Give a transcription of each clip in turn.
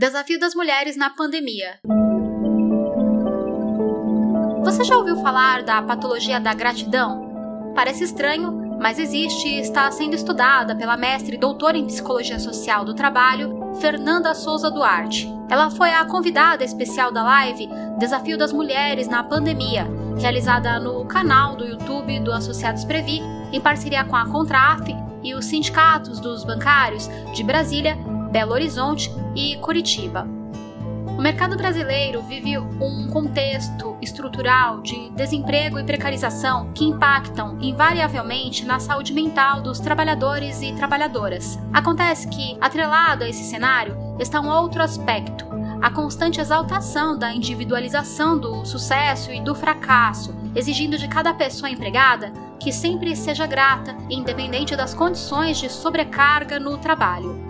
Desafio das mulheres na pandemia. Você já ouviu falar da patologia da gratidão? Parece estranho, mas existe e está sendo estudada pela mestre e doutora em psicologia social do trabalho, Fernanda Souza Duarte. Ela foi a convidada especial da live Desafio das Mulheres na Pandemia, realizada no canal do YouTube do Associados Previ, em parceria com a Contraf e os sindicatos dos bancários de Brasília, Belo Horizonte e Curitiba. O mercado brasileiro vive um contexto estrutural de desemprego e precarização que impactam invariavelmente na saúde mental dos trabalhadores e trabalhadoras. Acontece que, atrelado a esse cenário, está um outro aspecto, a constante exaltação da individualização do sucesso e do fracasso, exigindo de cada pessoa empregada que sempre seja grata, independente das condições de sobrecarga no trabalho.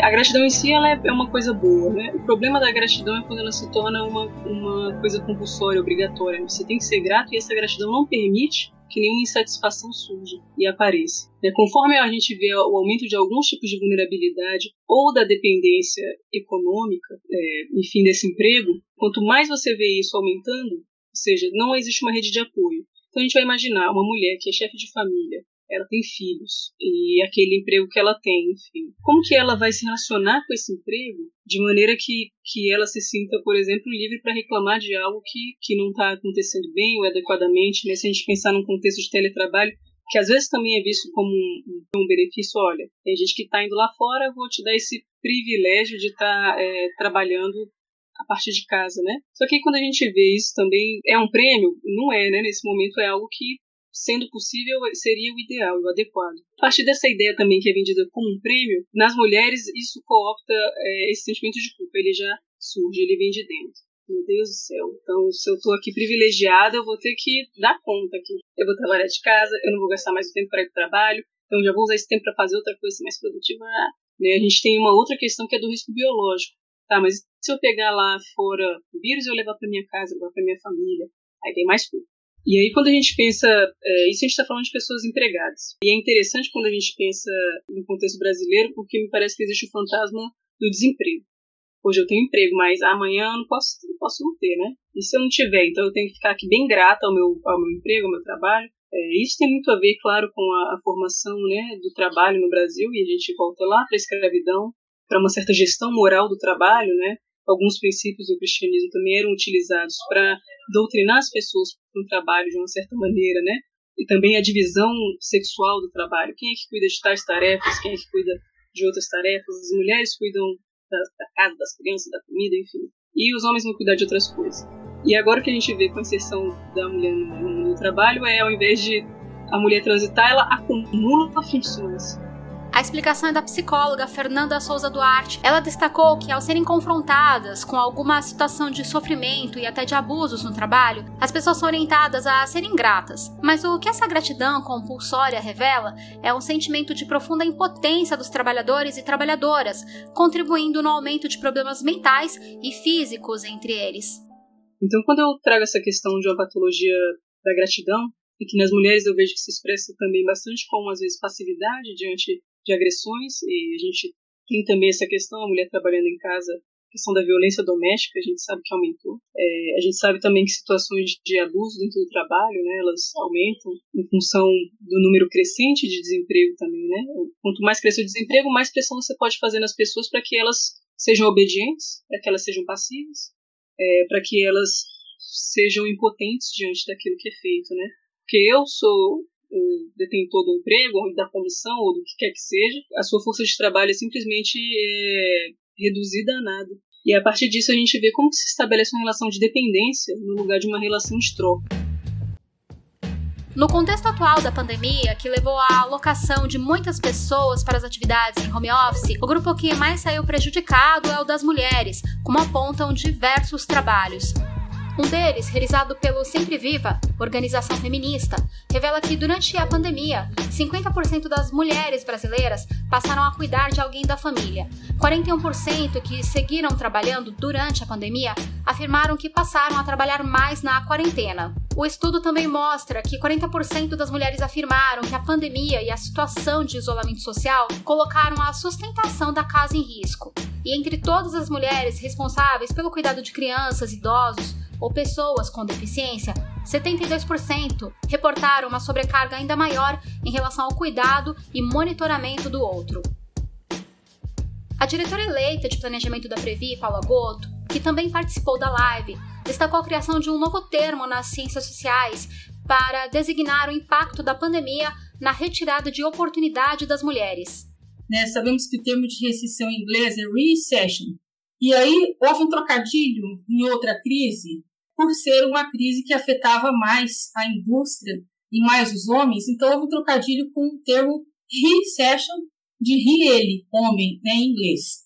A gratidão em si ela é, é uma coisa boa, né? O problema da gratidão é quando ela se torna uma, uma coisa compulsória, obrigatória. Você tem que ser grato e essa gratidão não permite que nenhuma insatisfação surja e apareça. Né? Conforme a gente vê o aumento de alguns tipos de vulnerabilidade ou da dependência econômica, é, enfim, desse emprego, quanto mais você vê isso aumentando, ou seja, não existe uma rede de apoio. Então a gente vai imaginar uma mulher que é chefe de família, ela tem filhos e aquele emprego que ela tem, enfim. Como que ela vai se relacionar com esse emprego de maneira que, que ela se sinta, por exemplo, livre para reclamar de algo que, que não está acontecendo bem ou adequadamente, né? Se a gente pensar num contexto de teletrabalho, que às vezes também é visto como um, um benefício, olha, tem gente que está indo lá fora, vou te dar esse privilégio de estar tá, é, trabalhando a partir de casa, né? Só que quando a gente vê isso também, é um prêmio? Não é, né? Nesse momento é algo que sendo possível, seria o ideal, o adequado. A partir dessa ideia também que é vendida como um prêmio, nas mulheres isso coopta é, esse sentimento de culpa, ele já surge, ele vem de dentro. Meu Deus do céu. Então, se eu estou aqui privilegiada, eu vou ter que dar conta aqui. Eu vou trabalhar de casa, eu não vou gastar mais o tempo para ir para o trabalho, então já vou usar esse tempo para fazer outra coisa mais produtiva. Né? A gente tem uma outra questão que é do risco biológico. Tá, mas se eu pegar lá fora o vírus eu levar para minha casa, levar para minha família, aí tem mais culpa. E aí, quando a gente pensa, é, isso a gente está falando de pessoas empregadas. E é interessante quando a gente pensa no contexto brasileiro, porque me parece que existe o fantasma do desemprego. Hoje eu tenho emprego, mas amanhã eu não posso, não posso não ter, né? E se eu não tiver, então eu tenho que ficar aqui bem grata ao meu, ao meu emprego, ao meu trabalho. É, isso tem muito a ver, claro, com a, a, formação né, do trabalho no Brasil, e a gente volta lá para a escravidão, para uma certa gestão moral do trabalho, né? Alguns princípios do cristianismo também eram utilizados para doutrinar as pessoas para o trabalho de uma certa maneira, né? E também a divisão sexual do trabalho. Quem é que cuida de tais tarefas? Quem é que cuida de outras tarefas? As mulheres cuidam da, da casa, das crianças, da comida, enfim. E os homens vão cuidar de outras coisas. E agora o que a gente vê com a inserção da mulher no, no trabalho é, ao invés de a mulher transitar, ela acumula funções. A explicação é da psicóloga Fernanda Souza Duarte. Ela destacou que, ao serem confrontadas com alguma situação de sofrimento e até de abusos no trabalho, as pessoas são orientadas a serem gratas. Mas o que essa gratidão compulsória revela é um sentimento de profunda impotência dos trabalhadores e trabalhadoras, contribuindo no aumento de problemas mentais e físicos entre eles. Então, quando eu trago essa questão de uma patologia da gratidão, e que nas mulheres eu vejo que se expressa também bastante como, às vezes, passividade diante de agressões, e a gente tem também essa questão, a mulher trabalhando em casa, questão da violência doméstica, a gente sabe que aumentou. É, a gente sabe também que situações de abuso dentro do trabalho, né, elas aumentam em função do número crescente de desemprego também, né? Quanto mais cresce o desemprego, mais pressão você pode fazer nas pessoas para que elas sejam obedientes, para que elas sejam passivas, é, para que elas sejam impotentes diante daquilo que é feito, né? Porque eu sou detentor do emprego, ou da comissão, ou do que quer que seja, a sua força de trabalho é simplesmente é, reduzida a nada. E a partir disso a gente vê como se estabelece uma relação de dependência no lugar de uma relação de troca. No contexto atual da pandemia, que levou à alocação de muitas pessoas para as atividades em home office, o grupo que mais saiu prejudicado é o das mulheres, como apontam diversos trabalhos. Um deles, realizado pelo Sempre Viva, organização feminista, revela que durante a pandemia, 50% das mulheres brasileiras passaram a cuidar de alguém da família. 41% que seguiram trabalhando durante a pandemia afirmaram que passaram a trabalhar mais na quarentena. O estudo também mostra que 40% das mulheres afirmaram que a pandemia e a situação de isolamento social colocaram a sustentação da casa em risco. E entre todas as mulheres responsáveis pelo cuidado de crianças, idosos ou pessoas com deficiência, 72% reportaram uma sobrecarga ainda maior em relação ao cuidado e monitoramento do outro. A diretora eleita de planejamento da Previ, Paula Goto, que também participou da live, destacou a criação de um novo termo nas ciências sociais para designar o impacto da pandemia na retirada de oportunidade das mulheres. Né, sabemos que o termo de recessão em inglês é recession. E aí houve um trocadilho em outra crise, por ser uma crise que afetava mais a indústria e mais os homens, então houve um trocadilho com o termo recession de he, ele, homem, né, em inglês.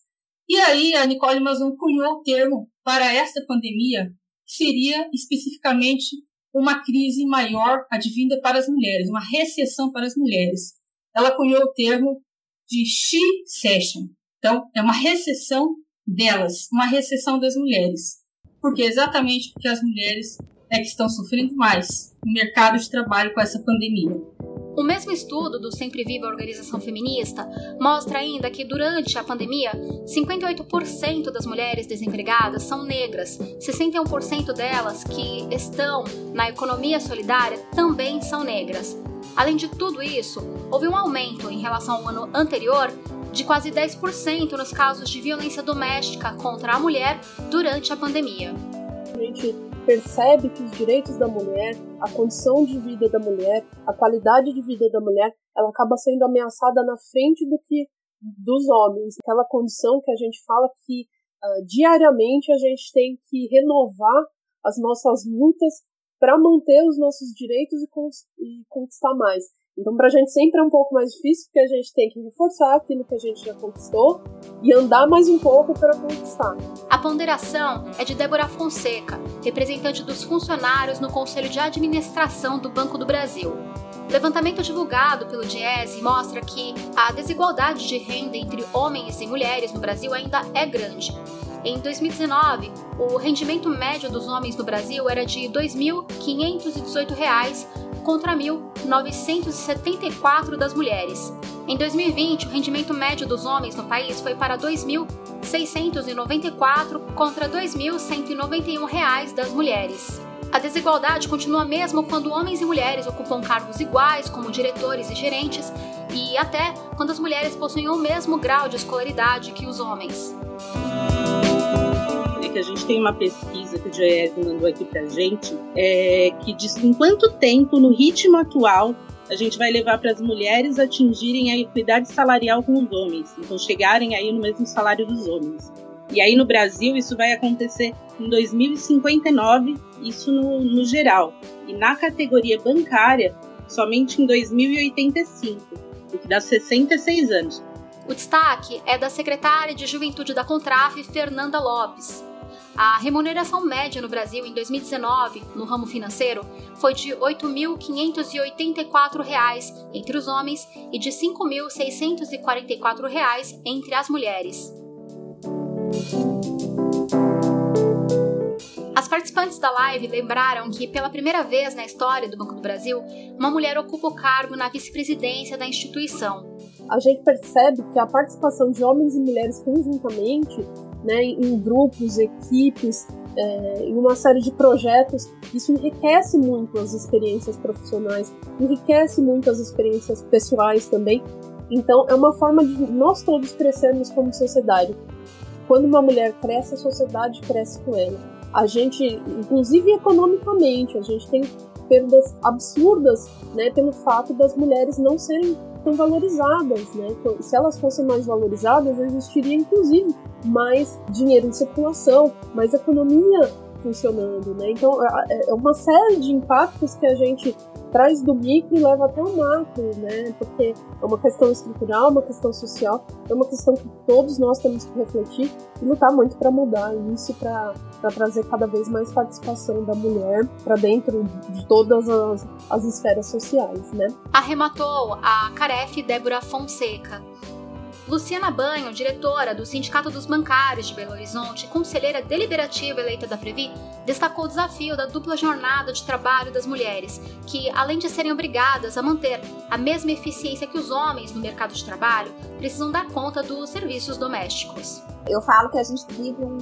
E aí a Nicole Mazon cunhou o termo para esta pandemia, que seria especificamente uma crise maior advinda para as mulheres, uma recessão para as mulheres. Ela cunhou o termo de she session. Então, é uma recessão delas, uma recessão das mulheres. Porque exatamente porque as mulheres é que estão sofrendo mais no mercado de trabalho com essa pandemia. O mesmo estudo do Sempre Viva Organização Feminista mostra ainda que durante a pandemia, 58% das mulheres desempregadas são negras, 61% delas que estão na economia solidária também são negras. Além de tudo isso, houve um aumento em relação ao ano anterior de quase 10% nos casos de violência doméstica contra a mulher durante a pandemia. A gente percebe que os direitos da mulher, a condição de vida da mulher, a qualidade de vida da mulher, ela acaba sendo ameaçada na frente do que dos homens. Aquela condição que a gente fala que uh, diariamente a gente tem que renovar as nossas lutas para manter os nossos direitos e, e conquistar mais. Então, para a gente sempre é um pouco mais difícil, porque a gente tem que reforçar aquilo que a gente já conquistou e andar mais um pouco para conquistar. A ponderação é de Débora Fonseca, representante dos funcionários no Conselho de Administração do Banco do Brasil. O levantamento divulgado pelo Diese mostra que a desigualdade de renda entre homens e mulheres no Brasil ainda é grande. Em 2019, o rendimento médio dos homens no Brasil era de R$ 2.518 contra 1.974 das mulheres. Em 2020, o rendimento médio dos homens no país foi para R$ 2.694 contra R$ 2.191 das mulheres. A desigualdade continua mesmo quando homens e mulheres ocupam cargos iguais, como diretores e gerentes, e até quando as mulheres possuem o mesmo grau de escolaridade que os homens que a gente tem uma pesquisa que o Joies mandou aqui pra gente, é, que diz em quanto tempo, no ritmo atual, a gente vai levar para as mulheres atingirem a equidade salarial com os homens, então chegarem aí no mesmo salário dos homens. E aí no Brasil isso vai acontecer em 2059, isso no, no geral. E na categoria bancária, somente em 2085, o que dá 66 anos. O destaque é da secretária de Juventude da Contraf, Fernanda Lopes. A remuneração média no Brasil em 2019, no ramo financeiro, foi de R$ 8.584 entre os homens e de R$ 5.644 entre as mulheres. As participantes da live lembraram que, pela primeira vez na história do Banco do Brasil, uma mulher ocupa o cargo na vice-presidência da instituição. A gente percebe que a participação de homens e mulheres conjuntamente né, em grupos, equipes, é, em uma série de projetos, isso enriquece muito as experiências profissionais, enriquece muito as experiências pessoais também. Então, é uma forma de nós todos crescermos como sociedade. Quando uma mulher cresce, a sociedade cresce com ela. A gente, inclusive economicamente, a gente tem perdas absurdas, né, pelo fato das mulheres não serem tão valorizadas, né? Então, se elas fossem mais valorizadas, existiria inclusive mais dinheiro em circulação, mais economia funcionando, né? Então é, é uma série de impactos que a gente traz do micro e leva até o macro, né? Porque é uma questão estrutural, uma questão social, é uma questão que todos nós temos que refletir e lutar muito para mudar isso, para trazer cada vez mais participação da mulher para dentro de todas as, as esferas sociais, né? Arrematou a Caref Débora Fonseca. Luciana Banho, diretora do Sindicato dos Bancários de Belo Horizonte, conselheira deliberativa eleita da Previ, destacou o desafio da dupla jornada de trabalho das mulheres, que, além de serem obrigadas a manter a mesma eficiência que os homens no mercado de trabalho, precisam dar conta dos serviços domésticos. Eu falo que a gente vive um,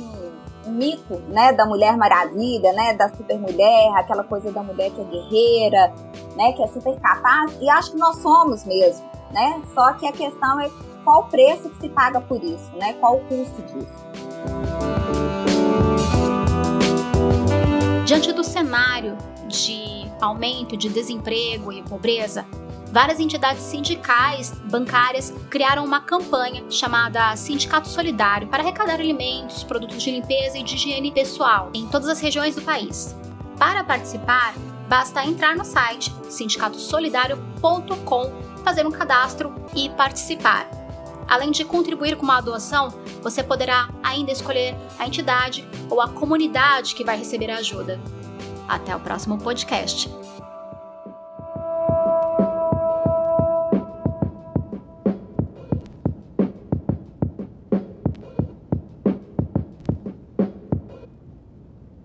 um mito, né, da mulher maravilha, né, da super mulher, aquela coisa da mulher que é guerreira, né, que é super capaz, e acho que nós somos mesmo, né? Só que a questão é qual o preço que se paga por isso, né? Qual o custo disso? Diante do cenário de aumento de desemprego e pobreza, várias entidades sindicais bancárias criaram uma campanha chamada Sindicato Solidário para arrecadar alimentos, produtos de limpeza e de higiene pessoal em todas as regiões do país. Para participar, basta entrar no site sindicatosolidario.com, fazer um cadastro e participar. Além de contribuir com uma doação, você poderá ainda escolher a entidade ou a comunidade que vai receber a ajuda. Até o próximo podcast.